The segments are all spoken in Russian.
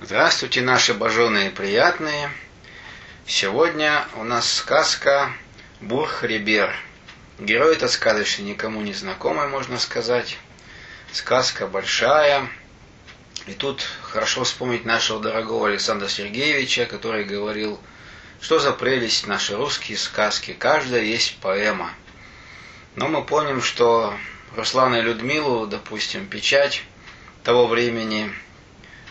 Здравствуйте, наши боженые приятные. Сегодня у нас сказка Бурхребер. Герой этот сказочный никому не знакомый, можно сказать. Сказка большая. И тут хорошо вспомнить нашего дорогого Александра Сергеевича, который говорил, что за прелесть наши русские сказки. Каждая есть поэма. Но мы помним, что Руслана и Людмилу, допустим, печать того времени –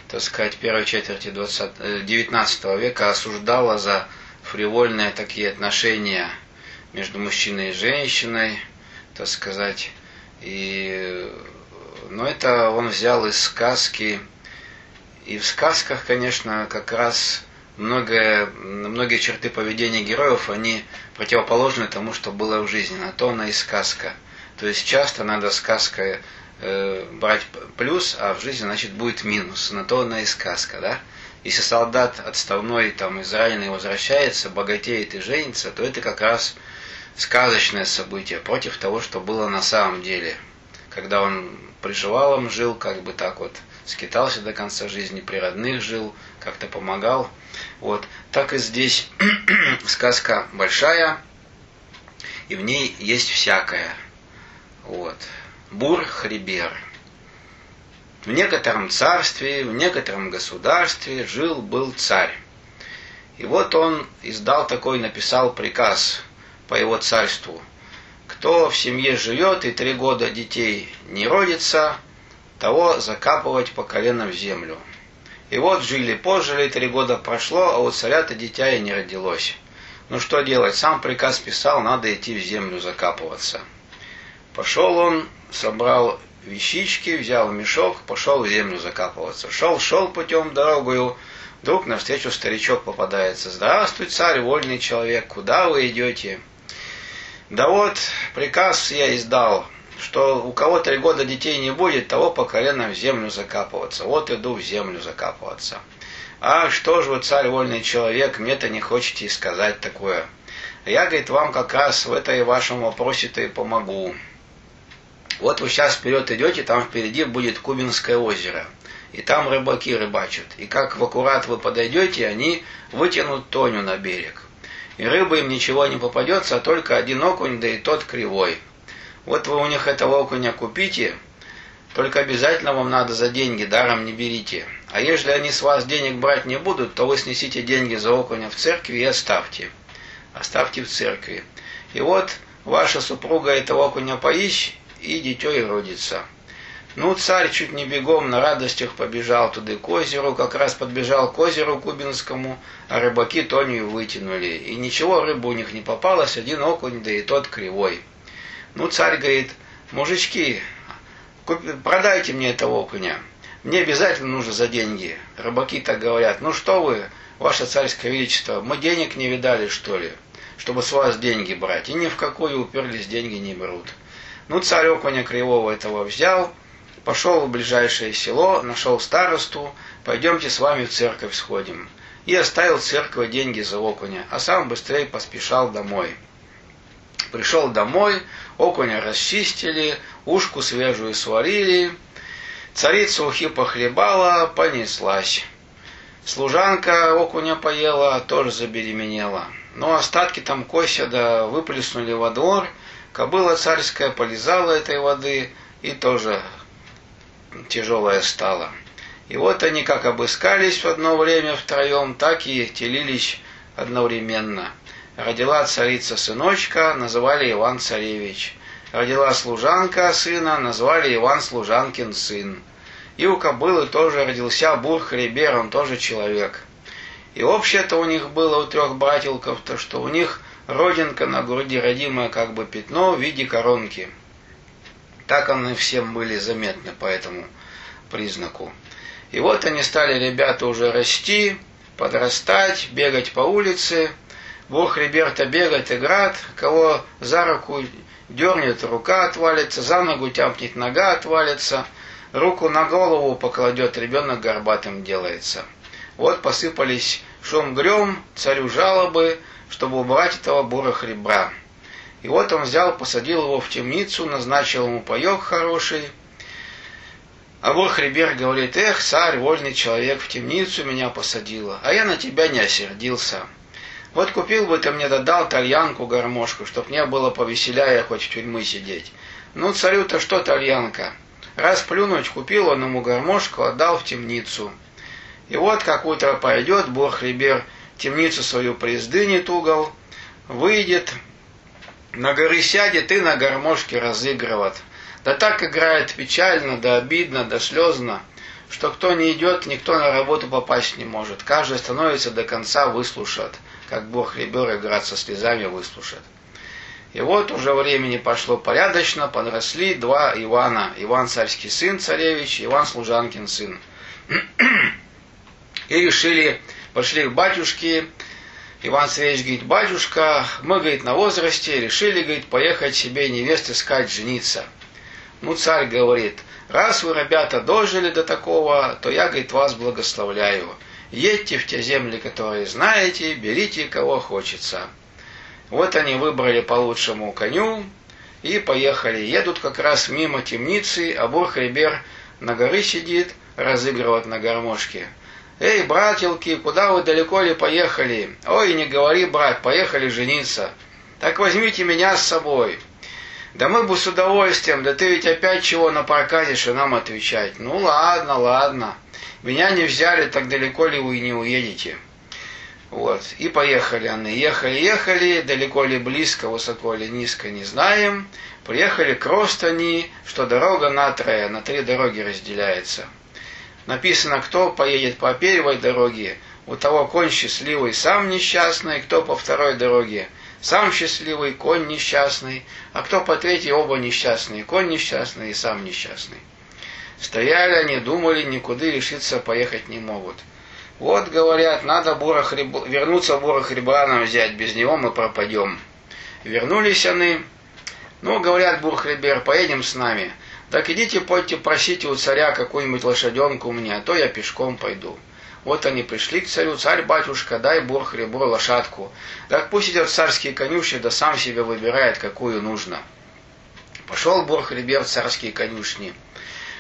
так сказать, первой четверти 20, 19 э, века осуждала за фривольные такие отношения между мужчиной и женщиной, так сказать. И, но это он взял из сказки. И в сказках, конечно, как раз многое, многие черты поведения героев, они противоположны тому, что было в жизни. На то она и сказка. То есть часто надо сказкой э, брать плюс, а в жизни, значит, будет минус. На то она и сказка, да? Если солдат отставной там израильный возвращается, богатеет и женится, то это как раз сказочное событие против того, что было на самом деле. Когда он приживалом жил, как бы так вот скитался до конца жизни, при родных жил, как-то помогал. Вот. Так и здесь сказка большая, и в ней есть всякое. Вот. Бур-Хрибер. В некотором царстве, в некотором государстве жил-был царь. И вот он издал такой, написал приказ по его царству. Кто в семье живет и три года детей не родится, того закапывать по колено в землю. И вот жили, пожили, три года прошло, а у царя-то дитя и не родилось. Ну что делать, сам приказ писал, надо идти в землю закапываться. Пошел он, собрал вещички, взял мешок, пошел в землю закапываться. Шел, шел путем дорогою, вдруг навстречу старичок попадается. Здравствуй, царь, вольный человек, куда вы идете? Да вот, приказ я издал, что у кого три года детей не будет, того по колено в землю закапываться. Вот иду в землю закапываться. А что же вы, царь, вольный человек, мне-то не хотите сказать такое. Я, говорит, вам как раз в этой вашем вопросе-то и помогу. Вот вы сейчас вперед идете, там впереди будет Кубинское озеро. И там рыбаки рыбачат. И как в аккурат вы подойдете, они вытянут Тоню на берег. И рыбы им ничего не попадется, а только один окунь, да и тот кривой. Вот вы у них этого окуня купите, только обязательно вам надо за деньги, даром не берите. А если они с вас денег брать не будут, то вы снесите деньги за окуня в церкви и оставьте. Оставьте в церкви. И вот ваша супруга этого окуня поищет, и дитё и родится. Ну, царь чуть не бегом на радостях побежал туда к озеру, как раз подбежал к озеру Кубинскому, а рыбаки Тонию вытянули. И ничего, рыбу у них не попалось, один окунь, да и тот кривой. Ну, царь говорит, мужички, продайте мне этого окуня. Мне обязательно нужно за деньги. Рыбаки так говорят, ну что вы, ваше царское величество, мы денег не видали, что ли, чтобы с вас деньги брать. И ни в какую уперлись, деньги не берут. Ну, царь окуня кривого этого взял, пошел в ближайшее село, нашел старосту, пойдемте с вами в церковь сходим. И оставил церковь деньги за окуня, а сам быстрее поспешал домой. Пришел домой, окуня расчистили, ушку свежую сварили, царица ухи похлебала, понеслась. Служанка окуня поела, тоже забеременела. Но остатки там кося да выплеснули во двор – Кобыла царская полизала этой воды и тоже тяжелая стала. И вот они как обыскались в одно время втроем, так и телились одновременно. Родила царица сыночка, называли Иван Царевич. Родила служанка сына, назвали Иван Служанкин сын. И у кобылы тоже родился Бур-Хребер, он тоже человек. И общее-то у них было у трех братилков, то что у них родинка на груди родимое как бы пятно в виде коронки. Так они всем были заметны по этому признаку. И вот они стали, ребята, уже расти, подрастать, бегать по улице. Бог Риберта бегает, играет, кого за руку дернет, рука отвалится, за ногу тяпнет, нога отвалится, руку на голову покладет, ребенок горбатым делается. Вот посыпались шум грем, царю жалобы, чтобы убрать этого бура хребра. И вот он взял, посадил его в темницу, назначил ему паек хороший, А Бурхрибер говорит, эх, царь, вольный человек, в темницу меня посадила, а я на тебя не осердился. Вот купил бы ты мне додал тальянку, гармошку, чтоб мне было повеселяя хоть в тюрьмы сидеть. Ну, царю-то что тальянка? Раз плюнуть, купил он ему гармошку, отдал в темницу. И вот как утро пойдет, Бурхрибер темницу свою приздынет угол, выйдет, на горы сядет и на гармошке разыгрывает. Да так играет печально, да обидно, да слезно, что кто не идет, никто на работу попасть не может. Каждый становится до конца выслушает, как Бог ребер играть со слезами выслушает. И вот уже времени пошло порядочно, подросли два Ивана. Иван царский сын, царевич, Иван служанкин сын. И решили, пошли к батюшке, Иван Царевич говорит, батюшка, мы, говорит, на возрасте, решили, говорит, поехать себе невест искать, жениться. Ну, царь говорит, раз вы, ребята, дожили до такого, то я, говорит, вас благословляю. Едьте в те земли, которые знаете, берите, кого хочется. Вот они выбрали по лучшему коню и поехали. Едут как раз мимо темницы, а Бурхребер на горы сидит, разыгрывает на гармошке. «Эй, братилки, куда вы далеко ли поехали? Ой, не говори, брат, поехали жениться. Так возьмите меня с собой. Да мы бы с удовольствием, да ты ведь опять чего на проказишь и нам отвечать. Ну ладно, ладно. Меня не взяли, так далеко ли вы не уедете. Вот. И поехали они. Ехали, ехали, далеко ли близко, высоко ли низко, не знаем. Приехали к Ростани, что дорога на трое, на три дороги разделяется. Написано, кто поедет по первой дороге, у того конь счастливый, сам несчастный, кто по второй дороге, сам счастливый, конь несчастный, а кто по третьей оба несчастные, конь несчастный и сам несчастный. Стояли они, думали, никуда решиться поехать не могут. Вот, говорят, надо бура хреб... вернуться бура хребраном взять, без него мы пропадем. Вернулись они, ну, говорят, Бурхребер, поедем с нами. Так идите, пойте, просите у царя какую-нибудь лошаденку мне, а то я пешком пойду. Вот они пришли к царю, царь-батюшка, дай Бог ребро лошадку. Так пусть идет в царские конюшни, да сам себе выбирает, какую нужно. Пошел Борхребер в царские конюшни.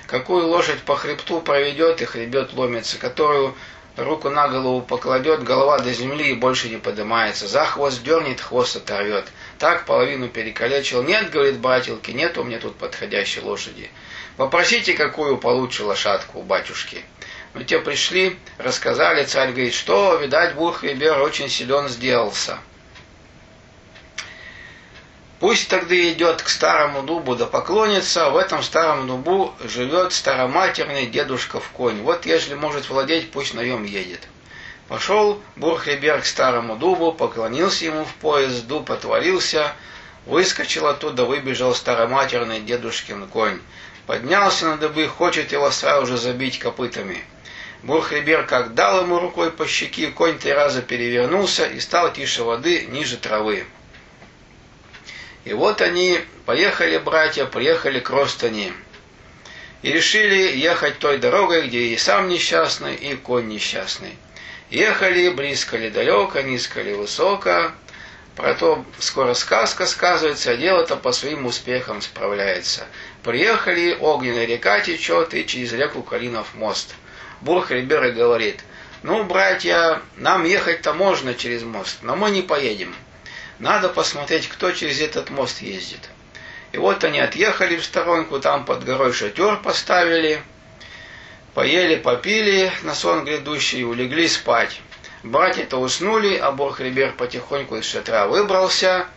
Какую лошадь по хребту проведет и хребет ломится, которую руку на голову покладет, голова до земли и больше не поднимается. За хвост дернет, хвост оторвет. Так половину перекалечил. Нет, говорит братилки, нет у меня тут подходящей лошади. Попросите, какую получше лошадку у батюшки. Мы те пришли, рассказали, царь говорит, что, видать, Бурхвебер очень силен сделался. Пусть тогда идет к старому дубу да поклонится, в этом старом дубу живет староматерный дедушка в конь. Вот ежели может владеть, пусть наем едет. Пошел Бурхлебер к старому дубу, поклонился ему в пояс, дуб отворился, выскочил оттуда, выбежал староматерный дедушкин конь. Поднялся на дыбы, хочет его сразу же забить копытами. Бурхребер как дал ему рукой по щеке, конь три раза перевернулся и стал тише воды, ниже травы. И вот они поехали, братья, приехали к Ростани. И решили ехать той дорогой, где и сам несчастный, и конь несчастный. Ехали, близко ли далеко, низко ли высоко. Про то скоро сказка сказывается, а дело-то по своим успехам справляется. Приехали, огненная река течет, и через реку Калинов мост – Бурхрибер говорит, ну, братья, нам ехать-то можно через мост, но мы не поедем. Надо посмотреть, кто через этот мост ездит. И вот они отъехали в сторонку, там под горой шатер поставили, поели, попили на сон грядущий и улегли спать. Братья-то уснули, а Бурхрибер потихоньку из шатра выбрался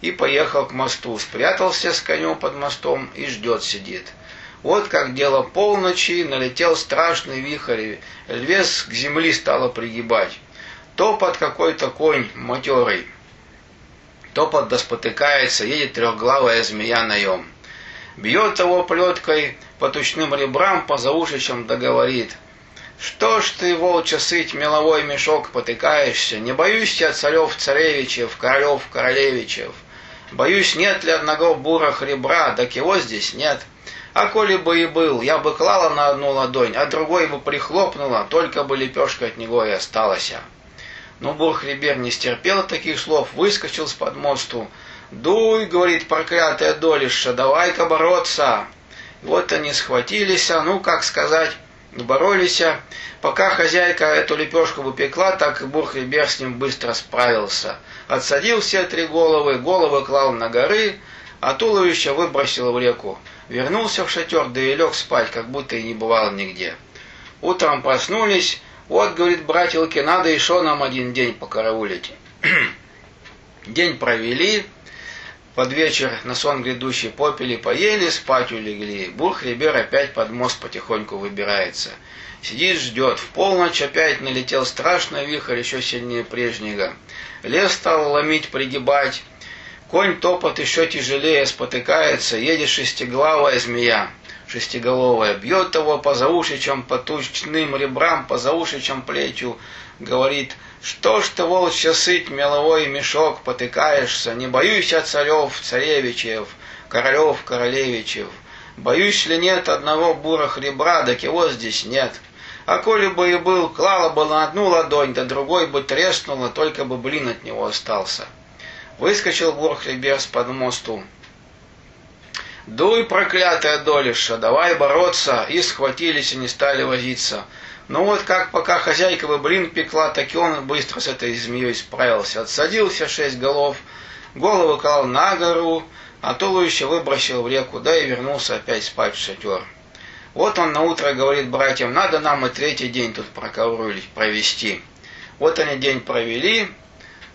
и поехал к мосту, спрятался с конем под мостом и ждет, сидит. Вот как дело полночи, налетел страшный вихрь, львес к земли стало пригибать. То под какой-то конь матерый, то под да спотыкается, едет трехглавая змея наем. Бьет его плеткой по тучным ребрам, по заушищам договорит. Что ж ты, волча сыть, меловой мешок потыкаешься? Не боюсь я царев царевичев, королев королевичев. Боюсь, нет ли одного бура ребра, да кего здесь нет. — а коли бы и был, я бы клала на одну ладонь, а другой бы прихлопнула, только бы лепешка от него и осталась. Но Бурхребер не стерпел таких слов, выскочил с под мосту. «Дуй, — говорит проклятая долиша, — давай-ка бороться!» Вот они схватились, а ну, как сказать, боролись. Пока хозяйка эту лепешку выпекла, так и Бурхлибер с ним быстро справился. Отсадил все три головы, головы клал на горы, а туловище выбросил в реку. Вернулся в шатер, да и лег спать, как будто и не бывал нигде. Утром проснулись, вот, говорит, братилки, надо еще нам один день покараулить. день провели, под вечер на сон грядущий попели, поели, спать улегли. Бурхребер опять под мост потихоньку выбирается. Сидит, ждет. В полночь опять налетел страшный вихрь, еще сильнее прежнего. Лес стал ломить, пригибать. Конь топот еще тяжелее спотыкается, едет шестиглавая змея, шестиголовая, бьет его по заушичам, по тучным ребрам, по заушичам плетью, говорит, что ж ты, волчья сыть, меловой мешок, потыкаешься, не боюсь я царев, царевичев, королев, королевичев, боюсь ли нет одного бурых ребра, да кего здесь нет. А коли бы и был, клала бы на одну ладонь, да другой бы треснула, только бы блин от него остался. Выскочил Бурхлибер с под мосту. «Дуй, проклятая долиша, давай бороться!» И схватились и не стали возиться. Ну вот как пока хозяйка бы блин пекла, так и он быстро с этой змеей справился. Отсадился шесть голов, голову клал на гору, а туловище выбросил в реку, да и вернулся опять спать в шатер. Вот он на утро говорит братьям, надо нам и третий день тут провести. Вот они день провели,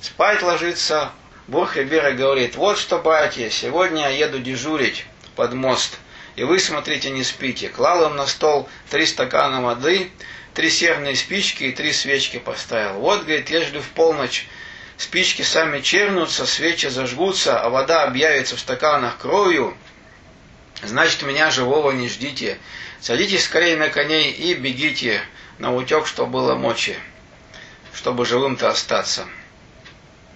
спать ложится, Бурхебера говорит, вот что, братья, сегодня я еду дежурить под мост, и вы, смотрите, не спите. Клал им на стол три стакана воды, три серные спички и три свечки поставил. Вот, говорит, ежели в полночь спички сами чернутся, свечи зажгутся, а вода объявится в стаканах кровью, значит, меня живого не ждите. Садитесь скорее на коней и бегите на утек, что было мочи, чтобы живым-то остаться.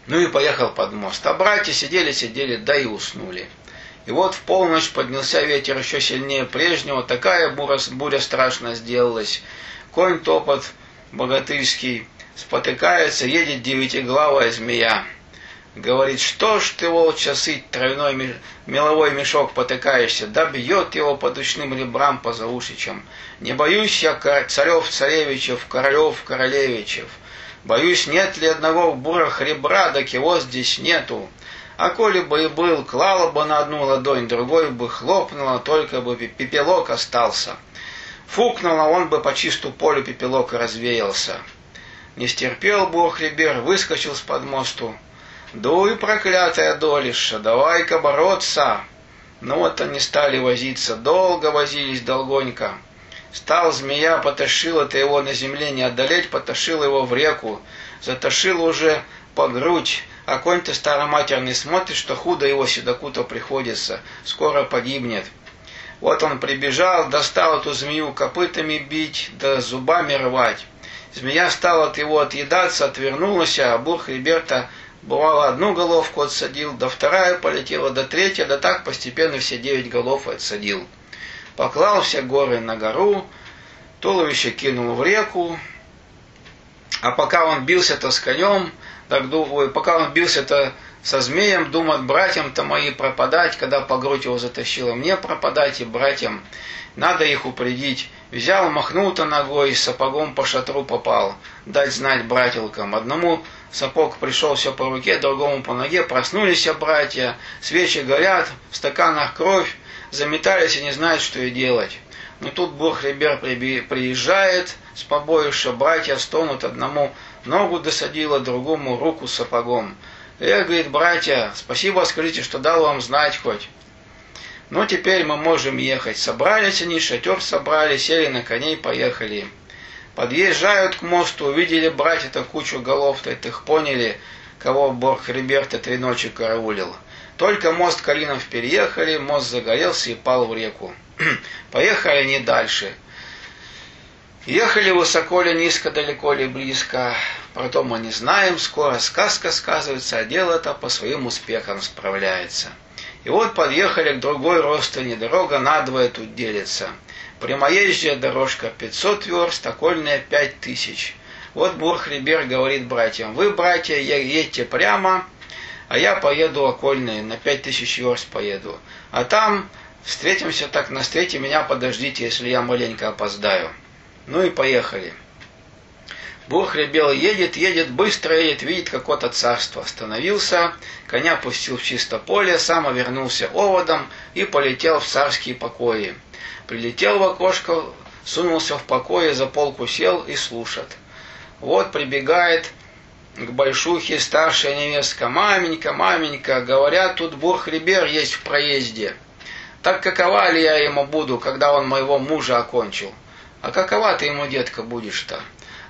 Ну и поехал под мост. А братья сидели, сидели, да и уснули. И вот в полночь поднялся ветер еще сильнее прежнего, такая буря, буря страшно сделалась. Конь топот богатырский, спотыкается, едет девятиглавая змея. Говорит, что ж ты, волча, сыть, тройной меловой мешок потыкаешься, да бьет его по душным ребрам по заушичам. Не боюсь я царев, царевичев, королев, королевичев. Боюсь, нет ли одного в бурах ребра, да кего здесь нету. А коли бы и был, клала бы на одну ладонь, другой бы хлопнула, только бы пепелок остался. Фукнула, он бы по чисту полю пепелок развеялся. Не стерпел Бог Рибер, выскочил с под мосту. Дуй, проклятая долиша, давай-ка бороться. Ну вот они стали возиться, долго возились, долгонько. Стал змея, потащил это его на земле не одолеть, потащил его в реку, затащил уже по грудь, а конь-то староматерный смотрит, что худо его седоку-то приходится, скоро погибнет. Вот он прибежал, достал эту змею копытами бить, да зубами рвать. Змея стала от его отъедаться, отвернулась, а Бур Хриберта бывало одну головку отсадил, да вторая полетела, да третья, да так постепенно все девять голов отсадил поклал все горы на гору, туловище кинул в реку, а пока он бился-то с конем, так, ой, пока он бился-то со змеем, думает, братьям-то мои пропадать, когда по грудь его затащило, мне пропадать и братьям, надо их упредить. Взял, махнул-то ногой, сапогом по шатру попал, дать знать братилкам. Одному сапог пришел все по руке, другому по ноге, проснулись братья, свечи горят, в стаканах кровь, заметались и не знают, что и делать. Но тут Бог Ребер приезжает с побоища, братья стонут, одному ногу досадила, другому руку сапогом. Эх, говорит, братья, спасибо, скажите, что дал вам знать хоть. Ну, теперь мы можем ехать. Собрались они, шатер собрали, сели на коней, поехали. Подъезжают к мосту, увидели братья-то кучу голов-то, их поняли, кого Бог Риберта три ночи караулил. Только мост Калинов переехали, мост загорелся и пал в реку. Поехали они дальше. Ехали высоко ли, низко, далеко ли, близко. Про то мы не знаем, скоро сказка сказывается, а дело-то по своим успехам справляется. И вот подъехали к другой родственне, дорога надвое тут делится. Прямоезжая дорожка 500 верст, окольная 5000. Вот Бурхрибер говорит братьям, вы, братья, едьте прямо, а я поеду окольные, на пять тысяч верст поеду. А там Встретимся так на встрече, меня подождите, если я маленько опоздаю. Ну и поехали. Бурхли белый едет, едет, быстро едет, видит какое-то царство. Остановился, коня пустил в чисто поле, сам вернулся оводом и полетел в царские покои. Прилетел в окошко, сунулся в покое, за полку сел и слушает. Вот прибегает к большухе старшая невестка. Маменька, маменька, говорят, тут бурхребер есть в проезде. Так какова ли я ему буду, когда он моего мужа окончил? А какова ты ему, детка, будешь-то?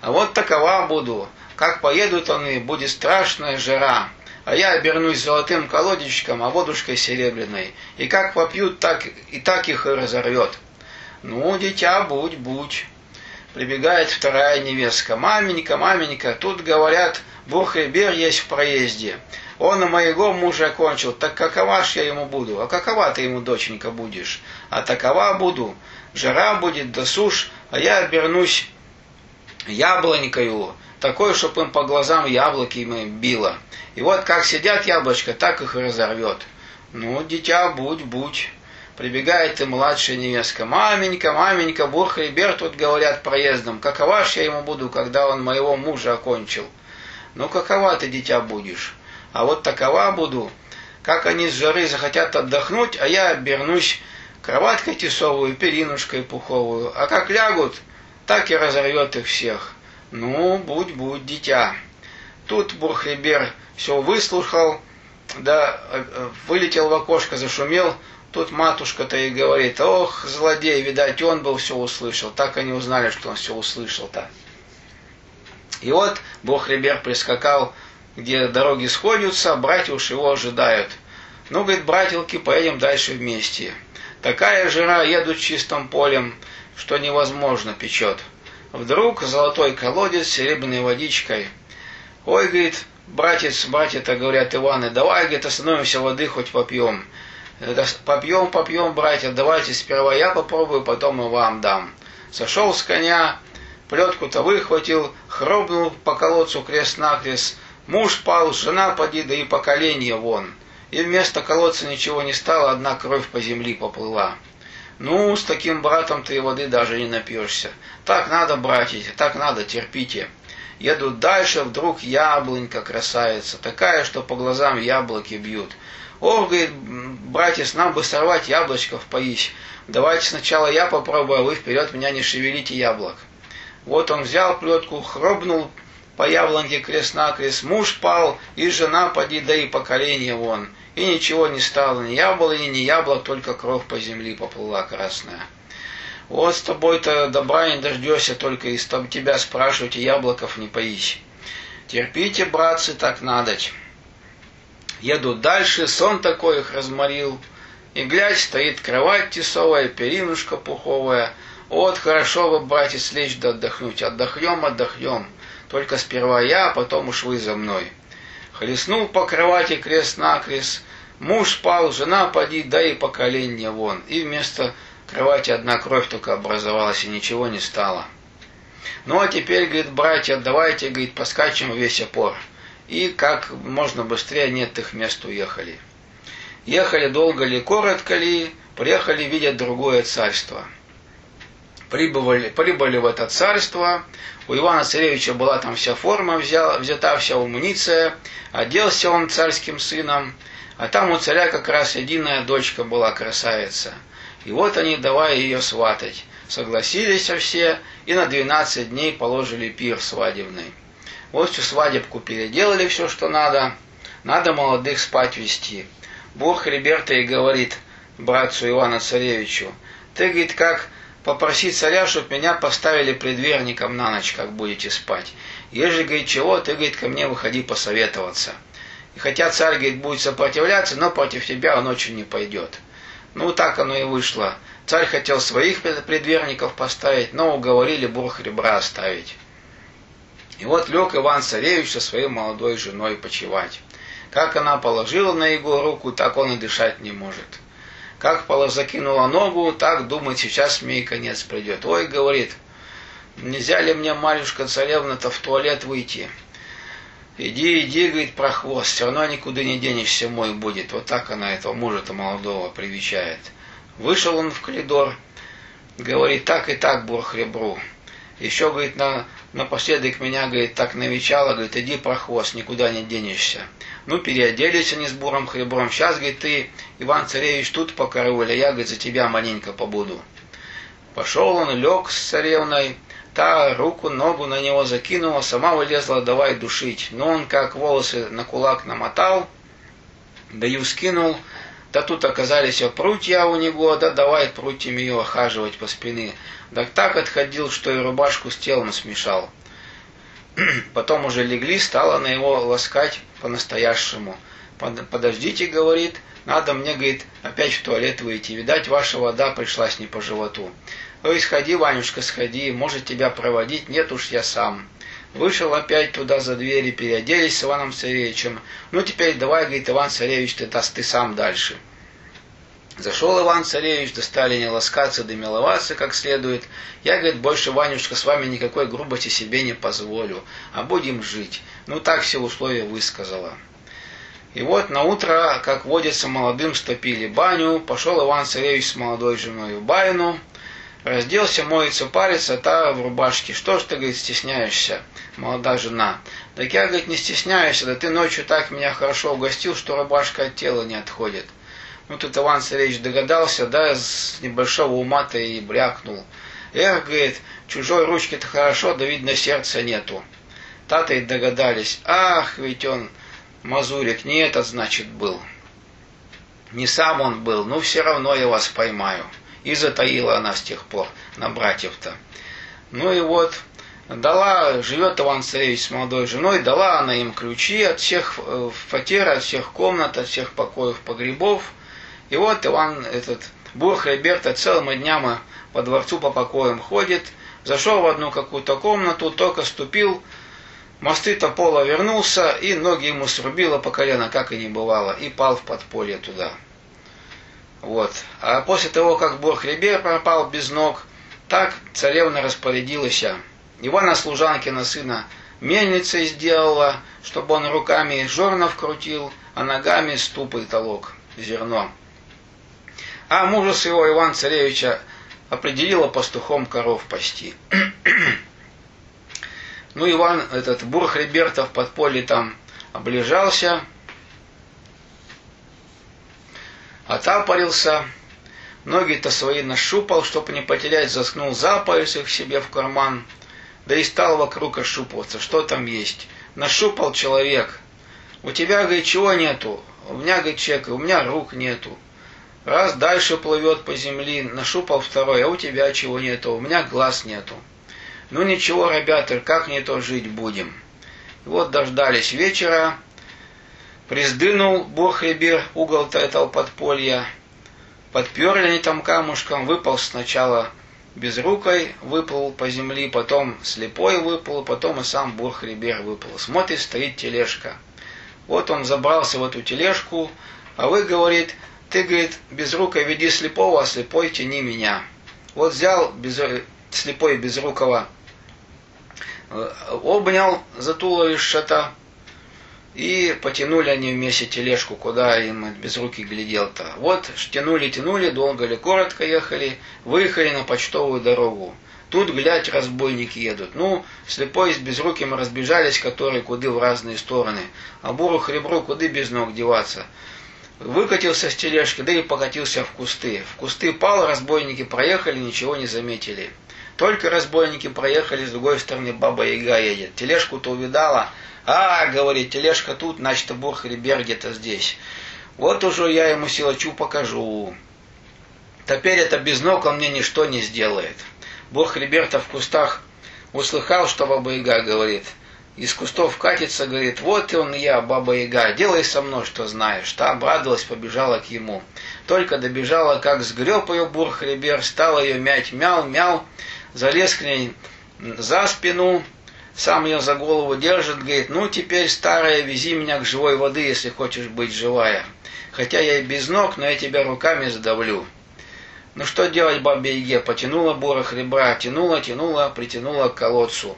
А вот такова буду. Как поедут они, будет страшная жара. А я обернусь золотым колодечком, а водушкой серебряной. И как попьют, так и так их и разорвет. Ну, дитя, будь, будь. Прибегает вторая невестка. Маменька, маменька, тут говорят, Бурхребер есть в проезде. Он у моего мужа кончил, так какова ж я ему буду? А какова ты ему, доченька, будешь? А такова буду. Жара будет, да сушь, а я обернусь яблонькою, такой, чтоб им по глазам яблоки им било. И вот как сидят яблочко, так их и разорвет. Ну, дитя, будь, будь. Прибегает и младшая невестка. Маменька, маменька, Бурхребер тут говорят проездом. Какова ж я ему буду, когда он моего мужа окончил? Ну, какова ты, дитя, будешь? А вот такова буду. Как они с жары захотят отдохнуть, а я обернусь кроваткой тесовую, перинушкой пуховую. А как лягут, так и разорвет их всех. Ну, будь, будь, дитя. Тут Бурхлибер все выслушал, да э, вылетел в окошко, зашумел. Тут матушка-то и говорит, ох, злодей, видать, он был все услышал. Так они узнали, что он все услышал-то. И вот Бог-Ребер прискакал, где дороги сходятся, братья уж его ожидают. Ну, говорит, братилки, поедем дальше вместе. Такая жара, едут чистым полем, что невозможно печет. Вдруг золотой колодец с серебряной водичкой. Ой, говорит, братец, братья-то говорят Иваны, давай, говорит, остановимся воды, хоть попьем. Попьем, попьем, братья, давайте сперва я попробую, потом и вам дам. Сошел с коня, плетку-то выхватил, хробнул по колодцу крест-накрест. Муж пал, жена поди, да и поколение вон. И вместо колодца ничего не стало, одна кровь по земле поплыла. Ну, с таким братом ты воды даже не напьешься. Так надо, братья, так надо, терпите. Едут дальше, вдруг яблонька красавица, такая, что по глазам яблоки бьют. Ох, говорит, братец, нам бы сорвать яблочко в поись. Давайте сначала я попробую, а вы вперед меня не шевелите яблок. Вот он взял плетку, хробнул по яблонке крест-накрест, муж пал, и жена поди, да и поколение вон и ничего не стало, ни яблони, ни яблок, только кровь по земле поплыла красная. Вот с тобой-то добра не дождешься, только из тебя спрашивать, и яблоков не поищи. Терпите, братцы, так надоть. Едут дальше, сон такой их разморил. И глядь, стоит кровать тесовая, перинушка пуховая. Вот хорошо бы, братец, лечь да отдохнуть. Отдохнем, отдохнем. Только сперва я, а потом уж вы за мной. Хлестнул по кровати крест-накрест. Муж пал, жена поди, да и поколение вон. И вместо кровати одна кровь только образовалась, и ничего не стало. Ну а теперь, говорит, братья, давайте, говорит, поскачем весь опор. И как можно быстрее нет их мест уехали. Ехали долго ли, коротко ли, приехали, видят другое царство. Прибыли, прибыли в это царство, у Ивана Царевича была там вся форма взяла, взята, вся амуниция, оделся он царским сыном, а там у царя как раз единая дочка была красавица. И вот они давай ее сватать. Согласились все и на 12 дней положили пир свадебный. Вот всю свадебку переделали все, что надо. Надо молодых спать вести. Бог Риберта и говорит братцу Ивана Царевичу, ты, говорит, как попроси царя, чтобы меня поставили предверником на ночь, как будете спать. Ежели, говорит, чего, ты, говорит, ко мне выходи посоветоваться. И хотя царь, говорит, будет сопротивляться, но против тебя он очень не пойдет. Ну, так оно и вышло. Царь хотел своих предверников поставить, но уговорили Бурх ребра оставить. И вот лег Иван Царевич со своей молодой женой почевать. Как она положила на его руку, так он и дышать не может. Как Пала закинула ногу, так думает, сейчас мне и конец придет. Ой, говорит, нельзя ли мне, Марюшка царевна-то, в туалет выйти? Иди, иди, говорит, про хвост, все равно никуда не денешься, мой будет. Вот так она этого мужа-то молодого привечает. Вышел он в коридор, говорит, так и так, Бурхребру. Еще, говорит, на, напоследок меня, говорит, так навечало, говорит, иди прохвост, никуда не денешься. Ну, переоделись они с Буром Хребром. Сейчас, говорит, ты, Иван Царевич, тут по карауле, я, говорит, за тебя маленько побуду. Пошел он, лег с царевной, та руку, ногу на него закинула, сама вылезла, давай душить. Но он, как волосы на кулак намотал, даю скинул, да тут оказались прутья у него, да давай прутьями ее охаживать по спине. Да так отходил, что и рубашку с телом смешал. Потом уже легли, стала на его ласкать по-настоящему. Подождите, говорит, надо мне, говорит, опять в туалет выйти. Видать, ваша вода пришлась не по животу. Ой, сходи, Ванюшка, сходи, может тебя проводить, нет уж я сам. Вышел опять туда за двери, переоделись с Иваном Царевичем. Ну, теперь давай, говорит, Иван Царевич, ты, ты сам дальше. Зашел Иван Царевич, достали не ласкаться, да миловаться как следует. Я, говорит, больше, Ванюшка, с вами никакой грубости себе не позволю, а будем жить. Ну, так все условия высказала. И вот на утро, как водится, молодым стопили баню, пошел Иван Царевич с молодой женой в байну, Разделся, моется, парится, та в рубашке. Что ж ты, говорит, стесняешься, молодая жена? Так я, говорит, не стесняюсь, да ты ночью так меня хорошо угостил, что рубашка от тела не отходит. Ну, тут Иван Царевич догадался, да, с небольшого ума-то и брякнул. Эх, говорит, чужой ручки-то хорошо, да видно сердца нету. Тата и догадались. Ах, ведь он, Мазурик, не этот, значит, был. Не сам он был, но все равно я вас поймаю. И затаила она с тех пор на братьев-то. Ну и вот, дала, живет Иван Царевич с молодой женой, дала она им ключи от всех э, фатер, от всех комнат, от всех покоев, погребов. И вот Иван, этот Бурх Реберта целыми днями по дворцу по покоям ходит, зашел в одну какую-то комнату, только ступил, мосты-то пола вернулся, и ноги ему срубило по колено, как и не бывало, и пал в подполье туда. Вот. А после того, как Борхребер пропал без ног, так царевна распорядилась. Ивана Служанкина сына мельницей сделала, чтобы он руками жорнов крутил, а ногами ступой толок зерно. А мужа своего Иван Царевича определила пастухом коров пасти. ну, Иван, этот Бурхребертов в подполье там облежался, отапорился, ноги-то свои нашупал, чтобы не потерять, заскнул за пояс их себе в карман, да и стал вокруг ошупываться, что там есть. Нашупал человек. У тебя, говорит, чего нету? У меня, говорит, человек, у меня рук нету. Раз дальше плывет по земле, нашупал второй, а у тебя чего нету? У меня глаз нету. Ну ничего, ребята, как не то жить будем. И вот дождались вечера, Приздынул Бог-Ребир угол-то этого подполья. Подперли они там камушком, выпал сначала безрукой, выплыл по земле, потом слепой выплыл, потом и сам Бурх-Ребер выплыл. Смотрит, стоит тележка. Вот он забрался в эту тележку, а вы, говорит, ты, говорит, безрукой веди слепого, а слепой тяни меня. Вот взял без, слепой безрукого, э, обнял за туловище-то, и потянули они вместе тележку, куда им без руки глядел-то. Вот тянули, тянули, долго ли, коротко ехали, выехали на почтовую дорогу. Тут, глядь, разбойники едут. Ну, слепой с безруким разбежались, которые куды в разные стороны. А буру хребру куды без ног деваться. Выкатился с тележки, да и покатился в кусты. В кусты пал, разбойники проехали, ничего не заметили. Только разбойники проехали, с другой стороны баба Яга едет. Тележку-то увидала, а, говорит, тележка тут, значит, Бурхрибер где-то здесь. Вот уже я ему силачу покажу. Теперь это без ног он мне ничто не сделает. Бурхрибер-то в кустах услыхал, что Баба Яга говорит. Из кустов катится, говорит, вот и он я, Баба Яга, делай со мной, что знаешь. Та обрадовалась, побежала к ему. Только добежала, как сгреб ее Бурхрибер, стал ее мять, мял, мял, залез к ней за спину, сам ее за голову держит, говорит, ну теперь, старая, вези меня к живой воды, если хочешь быть живая. Хотя я и без ног, но я тебя руками задавлю. Ну что делать бабе Еге? Потянула бурах ребра, тянула, тянула, притянула к колодцу.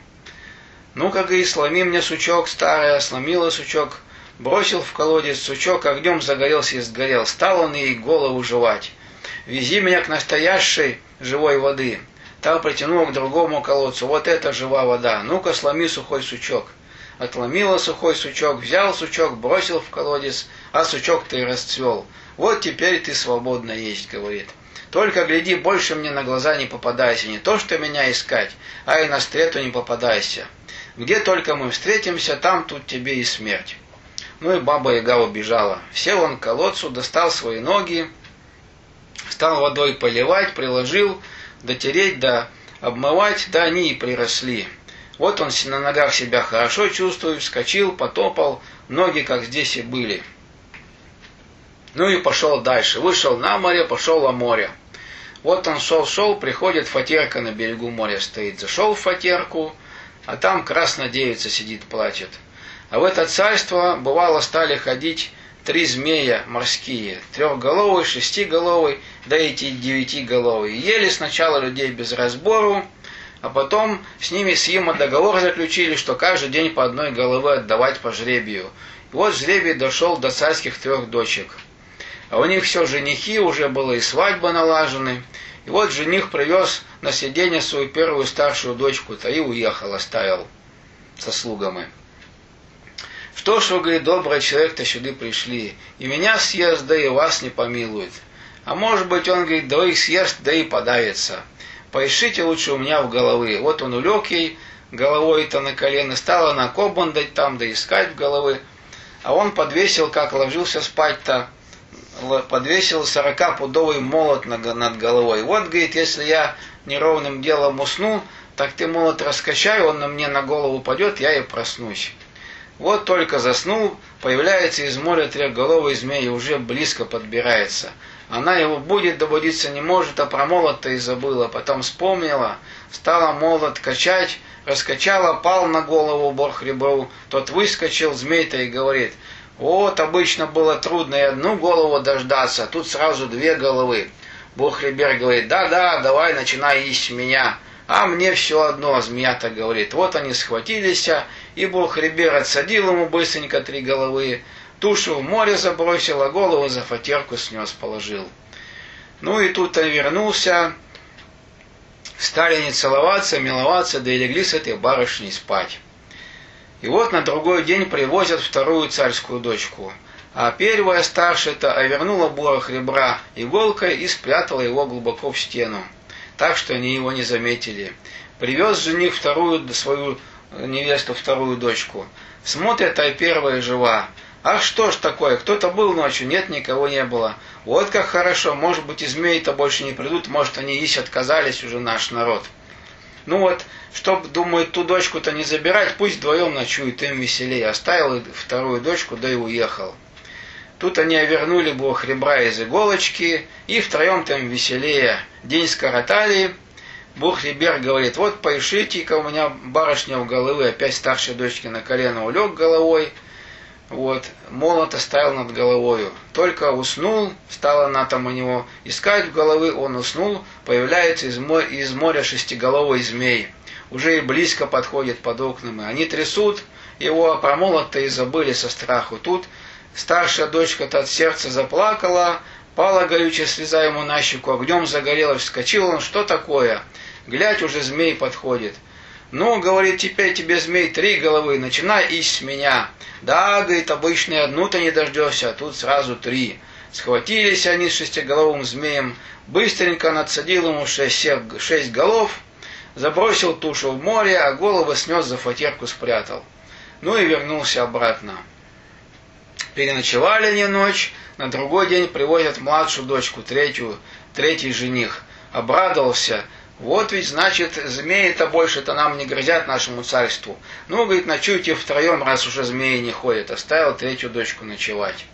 Ну, как и сломи мне сучок, старая, сломила сучок, бросил в колодец сучок, огнем загорелся и сгорел. Стал он ей голову жевать. вези меня к настоящей живой воды. Там притянул к другому колодцу. Вот это жива вода. Ну-ка, сломи сухой сучок. Отломила сухой сучок, взял сучок, бросил в колодец, а сучок-то и расцвел. Вот теперь ты свободно есть, говорит. Только гляди, больше мне на глаза не попадайся, не то что меня искать, а и на стрету не попадайся. Где только мы встретимся, там тут тебе и смерть. Ну и баба Яга убежала. Сел он к колодцу, достал свои ноги, стал водой поливать, приложил, дотереть, да обмывать, да они и приросли. Вот он на ногах себя хорошо чувствует, вскочил, потопал, ноги как здесь и были. Ну и пошел дальше. Вышел на море, пошел на море. Вот он шел-шел, приходит, фатерка на берегу моря стоит. Зашел в фатерку, а там красная девица сидит, плачет. А в это царство, бывало, стали ходить три змея морские, трехголовый, шестиголовый, да и девятиголовый. Ели сначала людей без разбору, а потом с ними с Има договор заключили, что каждый день по одной головы отдавать по жребию. И вот жребий дошел до царских трех дочек. А у них все женихи, уже было и свадьба налажены. И вот жених привез на сиденье свою первую старшую дочку-то и уехал, оставил со слугами. Что ж вы, говорит, добрый человек-то сюда пришли, и меня съест, да и вас не помилует. А может быть, он, говорит, да их съест, да и подавится. Поищите лучше у меня в головы. Вот он улег ей головой-то на колено, стала на кобандать там, да искать в головы. А он подвесил, как ложился спать-то, подвесил сорокапудовый молот над головой. Вот, говорит, если я неровным делом усну, так ты молот раскачай, он на мне на голову упадет, я и проснусь. Вот только заснул, появляется из моря трехголовый змей и уже близко подбирается. Она его будет, доводиться не может, а про молот-то и забыла. Потом вспомнила, стала молот качать, раскачала, пал на голову Борхребру. Тот выскочил, змей-то и говорит, вот обычно было трудно и одну голову дождаться, а тут сразу две головы. Бурхребер говорит, да-да, давай начинай есть меня. А мне все одно, змея-то говорит. Вот они схватились, и Бурхребер отсадил ему быстренько три головы, тушу в море забросил, а голову за фатерку снес, положил. Ну и тут он вернулся, стали не целоваться, миловаться, да и легли с этой барышней спать. И вот на другой день привозят вторую царскую дочку. А первая старшая-то овернула борох ребра иголкой и спрятала его глубоко в стену, так что они его не заметили. Привез жених вторую свою невесту, вторую дочку. Смотрят, а первая жива. Ах, что ж такое, кто-то был ночью, нет, никого не было. Вот как хорошо, может быть, и змеи-то больше не придут, может, они есть отказались уже наш народ. Ну вот, чтоб, думает, ту дочку-то не забирать, пусть вдвоем ночуют, им веселее. Оставил вторую дочку, да и уехал. Тут они овернули бог ребра из иголочки, и втроем там веселее. День скоротали. Бог Рибер говорит, вот поишите-ка у меня барышня в головы, опять старшей дочки на колено улег головой, вот, молот оставил над головою. Только уснул, стала она там у него искать в головы, он уснул, появляется из, моря, из моря шестиголовый змей. Уже и близко подходит под окнами. Они трясут его, а про молот-то и забыли со страху. Тут Старшая дочка-то от сердца заплакала, пала горючая слеза ему на щеку, огнем загорелась, вскочил он, что такое? Глядь, уже змей подходит. Ну, говорит, теперь тебе, змей, три головы, начинай с меня. Да, говорит, обычно одну-то не дождешься, а тут сразу три. Схватились они с шестиголовым змеем, быстренько надсадил ему шесть, шесть голов, забросил тушу в море, а голову снес за фатерку спрятал. Ну и вернулся обратно. Переночевали они ночь, на другой день привозят младшую дочку, третью, третий жених. Обрадовался. Вот ведь, значит, змеи-то больше-то нам не грозят нашему царству. Ну, говорит, ночуйте втроем, раз уже змеи не ходят. Оставил третью дочку ночевать.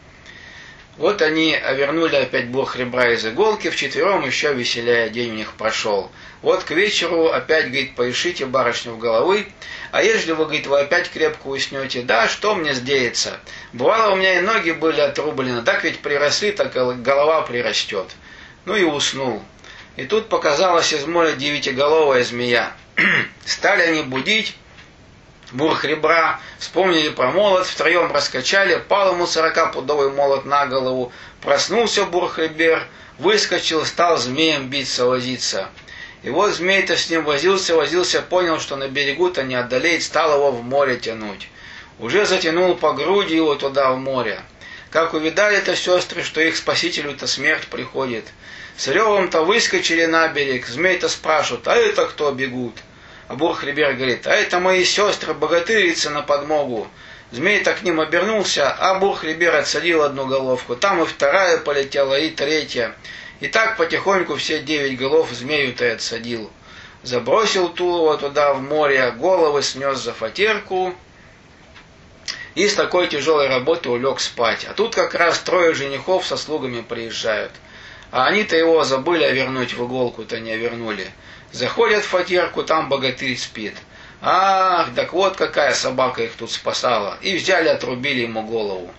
Вот они вернули опять бог ребра из иголки, вчетвером еще веселее день у них прошел. Вот к вечеру опять, говорит, поишите барышню в головы, а если вы, говорит, вы опять крепко уснете, да, что мне сделается? Бывало, у меня и ноги были отрублены, так ведь приросли, так голова прирастет. Ну и уснул. И тут показалась из моря девятиголовая змея. Стали они будить, бурх ребра, вспомнили про молот, втроем раскачали, пал ему сорокапудовый молот на голову, проснулся бурх ребер, выскочил, стал змеем биться, возиться. И вот змей-то с ним возился, возился, понял, что на берегу-то не одолеет, стал его в море тянуть. Уже затянул по груди его туда в море. Как увидали это сестры, что их спасителю-то смерть приходит. С ревом-то выскочили на берег, змей-то спрашивают, а это кто бегут? А Бурхлибер говорит, а это мои сестры, богатырицы на подмогу. Змей-то к ним обернулся, а Бурхлибер отсадил одну головку. Там и вторая полетела, и третья. И так потихоньку все девять голов змею-то и отсадил. Забросил Тулова туда в море, головы снес за фатерку, и с такой тяжелой работы улег спать. А тут как раз трое женихов со слугами приезжают. А они-то его забыли, а вернуть в иголку-то не вернули. Заходят в фатерку, там богатырь спит. Ах, так вот какая собака их тут спасала. И взяли, отрубили ему голову.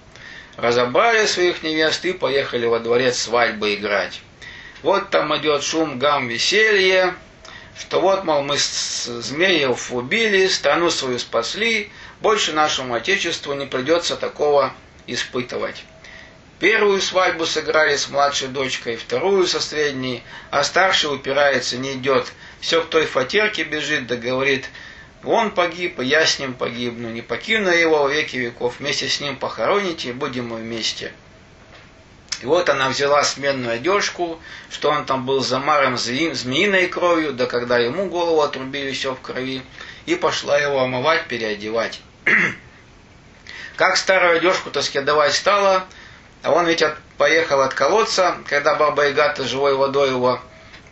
Разобрали своих невест и поехали во дворец свадьбы играть. Вот там идет шум, гам, веселье, что вот, мол, мы змеев убили, страну свою спасли, больше нашему Отечеству не придется такого испытывать. Первую свадьбу сыграли с младшей дочкой, вторую со средней, а старший упирается, не идет. Все к той фатерке бежит, да говорит, он погиб, я с ним погибну, не покину его во веки веков, вместе с ним похороните, будем мы вместе. И вот она взяла сменную одежку, что он там был замаром змеиной кровью, да когда ему голову отрубили все в крови, и пошла его омывать, переодевать. Как старую одежку-то скидывать стала, он ведь от, поехал от колодца, когда баба Игата живой водой его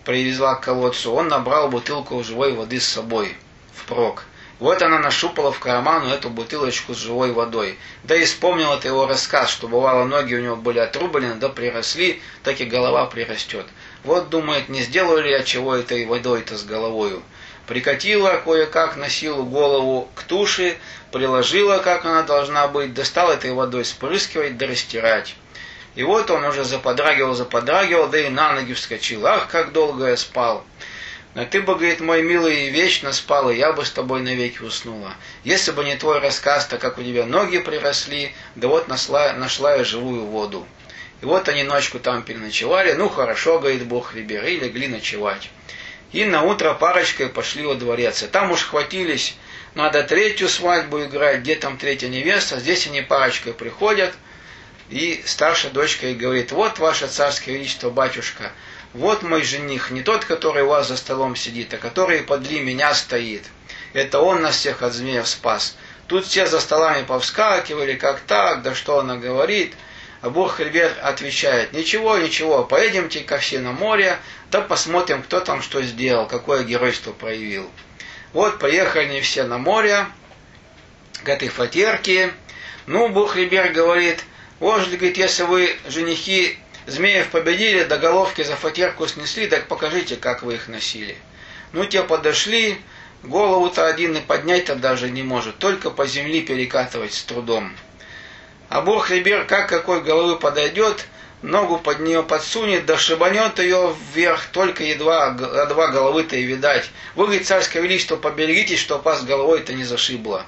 привезла к колодцу, он набрал бутылку живой воды с собой впрок. Вот она нашупала в карману эту бутылочку с живой водой. Да и вспомнил это его рассказ, что бывало ноги у него были отрублены, да приросли, так и голова прирастет. Вот думает, не сделаю ли я чего этой водой-то с головою. Прикатила кое-как на силу голову к туше, приложила, как она должна быть, достал этой водой спрыскивать да растирать. И вот он уже заподрагивал, заподрагивал, да и на ноги вскочил. Ах, как долго я спал. Но ты бы, говорит, мой милый, вечно и я бы с тобой навеки уснула. Если бы не твой рассказ, то как у тебя ноги приросли, да вот нашла, нашла я живую воду. И вот они ночку там переночевали, ну хорошо, говорит Бог, ребята, и легли ночевать. И на утро парочкой пошли во дворец. И там уж хватились, надо третью свадьбу играть, где там третья невеста, здесь они парочкой приходят, и старшая дочка и говорит, вот ваше царское величество, батюшка, вот мой жених, не тот, который у вас за столом сидит, а который подли меня стоит. Это он нас всех от змеев спас. Тут все за столами повскакивали, как так, да что она говорит. А Бог Хельбер отвечает, ничего, ничего, поедемте ко все на море, да посмотрим, кто там что сделал, какое геройство проявил. Вот поехали они все на море, к этой фатерке. Ну, Бог Хельбер говорит, вот, говорит, если вы, женихи, Змеев победили, до головки за фатерку снесли, так покажите, как вы их носили. Ну, те подошли, голову-то один и поднять-то даже не может, только по земле перекатывать с трудом. А Бог Рибер, как какой головы подойдет, ногу под нее подсунет, да шибанет ее вверх, только едва два головы-то и видать. Вы, говорит, царское величество, поберегитесь, что вас головой-то не зашибло.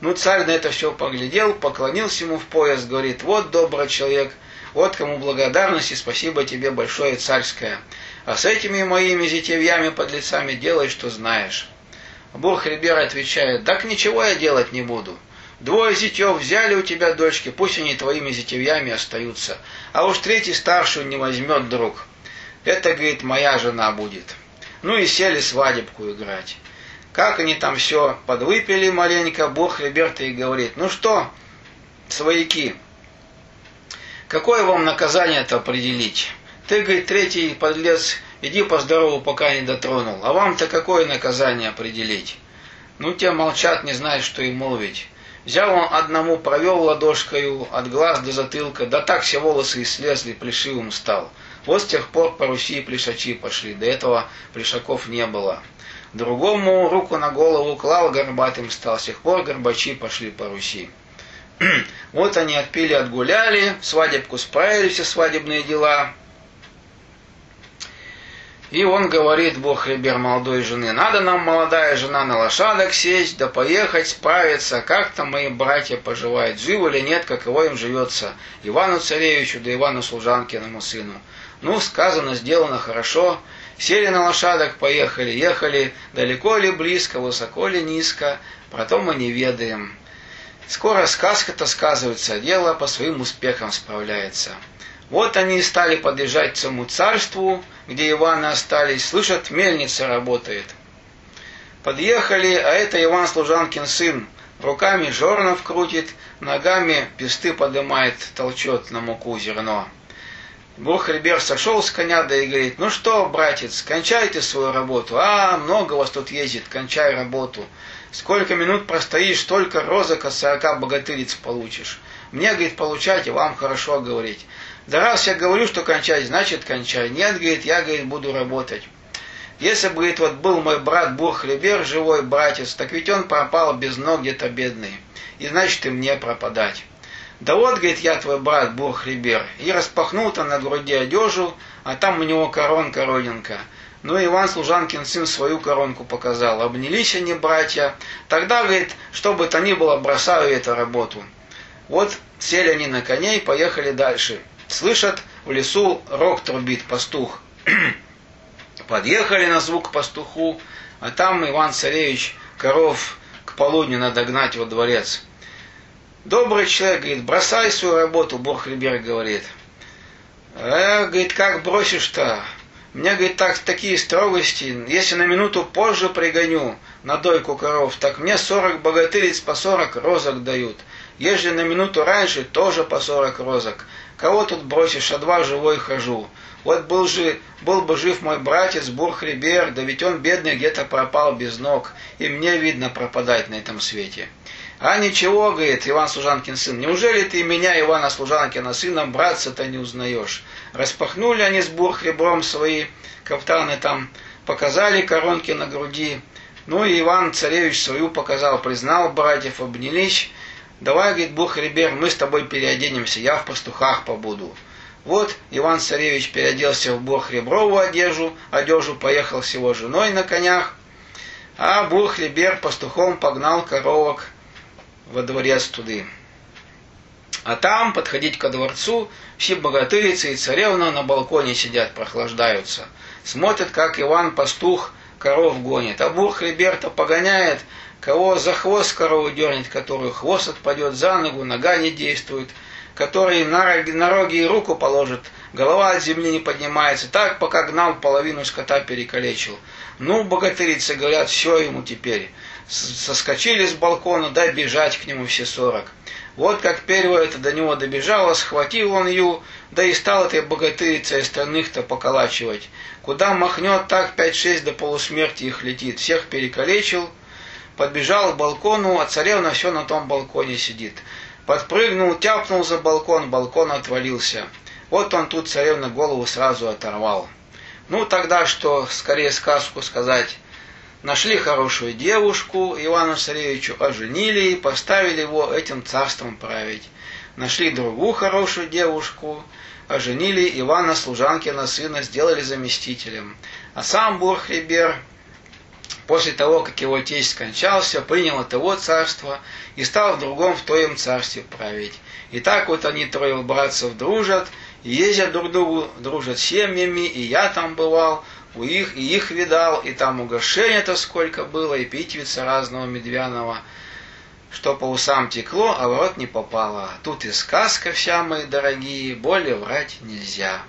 Ну, царь на это все поглядел, поклонился ему в пояс, говорит, вот добрый человек, вот кому благодарность и спасибо тебе большое царское. А с этими моими зятевьями подлецами делай, что знаешь. Бог Рибер отвечает, так ничего я делать не буду. Двое зятев взяли у тебя дочки, пусть они твоими зятевьями остаются. А уж третий старшую не возьмет друг. Это, говорит, моя жена будет. Ну и сели свадебку играть. Как они там все подвыпили маленько, Бог Риберта и говорит, ну что, свояки, Какое вам наказание-то определить? Ты, говорит, третий подлец, иди по здорову, пока не дотронул. А вам-то какое наказание определить? Ну, те молчат, не знают, что и молвить. Взял он одному, провел ладошкою от глаз до затылка, да так все волосы и слезли, плешивым стал. Вот с тех пор по Руси плешачи пошли, до этого плешаков не было. Другому руку на голову клал, горбатым стал, с тех пор горбачи пошли по Руси. Вот они отпили, отгуляли, свадебку справили, все свадебные дела. И он говорит, Бог ребер молодой жены, надо нам, молодая жена, на лошадок сесть, да поехать, справиться, как там мои братья поживают, живы или нет, каково им живется, Ивану Царевичу, да Ивану Служанкиному сыну. Ну, сказано, сделано хорошо. Сели на лошадок, поехали, ехали, далеко ли близко, высоко ли низко, про то мы не ведаем. Скоро сказка-то сказывается, дело по своим успехам справляется. Вот они и стали подъезжать к своему царству, где Иваны остались, слышат, мельница работает. Подъехали, а это Иван Служанкин сын, руками жорнов крутит, ногами песты подымает, толчет на муку зерно. Бурхребер сошел с коня, да и говорит, ну что, братец, кончайте свою работу. А, много вас тут ездит, кончай работу. Сколько минут простоишь, столько розок от сорока богатыриц получишь. Мне, говорит, получайте, вам хорошо говорить. Да раз я говорю, что кончать, значит кончай. Нет, говорит, я, говорит, буду работать. Если бы, говорит, вот был мой брат Бурхлебер, живой братец, так ведь он пропал без ног где-то бедный. И значит и мне пропадать. Да вот, говорит, я твой брат Бурхлебер. И распахнул там на груди одежу, а там у него коронка родинка. Ну, Иван Служанкин сын свою коронку показал. Обнялись они, братья. Тогда, говорит, что бы то ни было, бросаю эту работу. Вот сели они на коней поехали дальше. Слышат, в лесу рог трубит пастух. Подъехали на звук пастуху, а там Иван Царевич коров к полудню надо гнать во дворец. Добрый человек, говорит, бросай свою работу, Бог Либер говорит. А, говорит, как бросишь-то? Мне, говорит, так, такие строгости, если на минуту позже пригоню на дойку коров, так мне сорок богатырец по сорок розок дают. Если на минуту раньше, тоже по сорок розок. Кого тут бросишь, а два живой хожу. Вот был, же, был бы жив мой братец Бурхрибер, да ведь он бедный где-то пропал без ног, и мне видно пропадать на этом свете. А ничего, говорит Иван Служанкин сын, неужели ты меня, Ивана Служанкина сына, братца-то не узнаешь? Распахнули они с Бурхребром свои кафтаны там, показали коронки на груди. Ну и Иван Царевич свою показал, признал братьев, обнялись, давай, говорит, Бухребер, мы с тобой переоденемся, я в пастухах побуду. Вот Иван Царевич переоделся в Бурхреброву одежду, одежду поехал с его женой на конях, а Бурхребер пастухом погнал коровок во дворец туды. А там подходить ко дворцу, все богатырицы и царевна на балконе сидят, прохлаждаются. Смотрят, как Иван пастух коров гонит. А Бурхребер-то погоняет, Кого за хвост корову дернет, которую хвост отпадет за ногу, нога не действует, который на, на роги и руку положит, голова от земли не поднимается, так пока гнал, половину скота перекалечил. Ну, богатырицы говорят, все ему теперь. Соскочили с балкона, да бежать к нему все сорок. Вот как первое это до него добежало, схватил он ее, да и стал этой богатырицей остальных-то поколачивать. Куда махнет, так пять-шесть до полусмерти их летит. Всех перекалечил, подбежал к балкону, а царевна все на том балконе сидит. Подпрыгнул, тяпнул за балкон, балкон отвалился. Вот он тут царевна голову сразу оторвал. Ну, тогда что, скорее сказку сказать, нашли хорошую девушку Ивану Царевичу, оженили и поставили его этим царством править. Нашли другую хорошую девушку, оженили Ивана Служанкина сына, сделали заместителем. А сам Бурхлибер после того, как его тесть скончался, принял от его царство и стал в другом в твоем царстве править. И так вот они трое братцев дружат, ездят друг другу, дружат семьями, и я там бывал, у их, и их видал, и там угощения-то сколько было, и питьевица разного медвяного, что по усам текло, а в рот не попало. Тут и сказка вся, мои дорогие, более врать нельзя.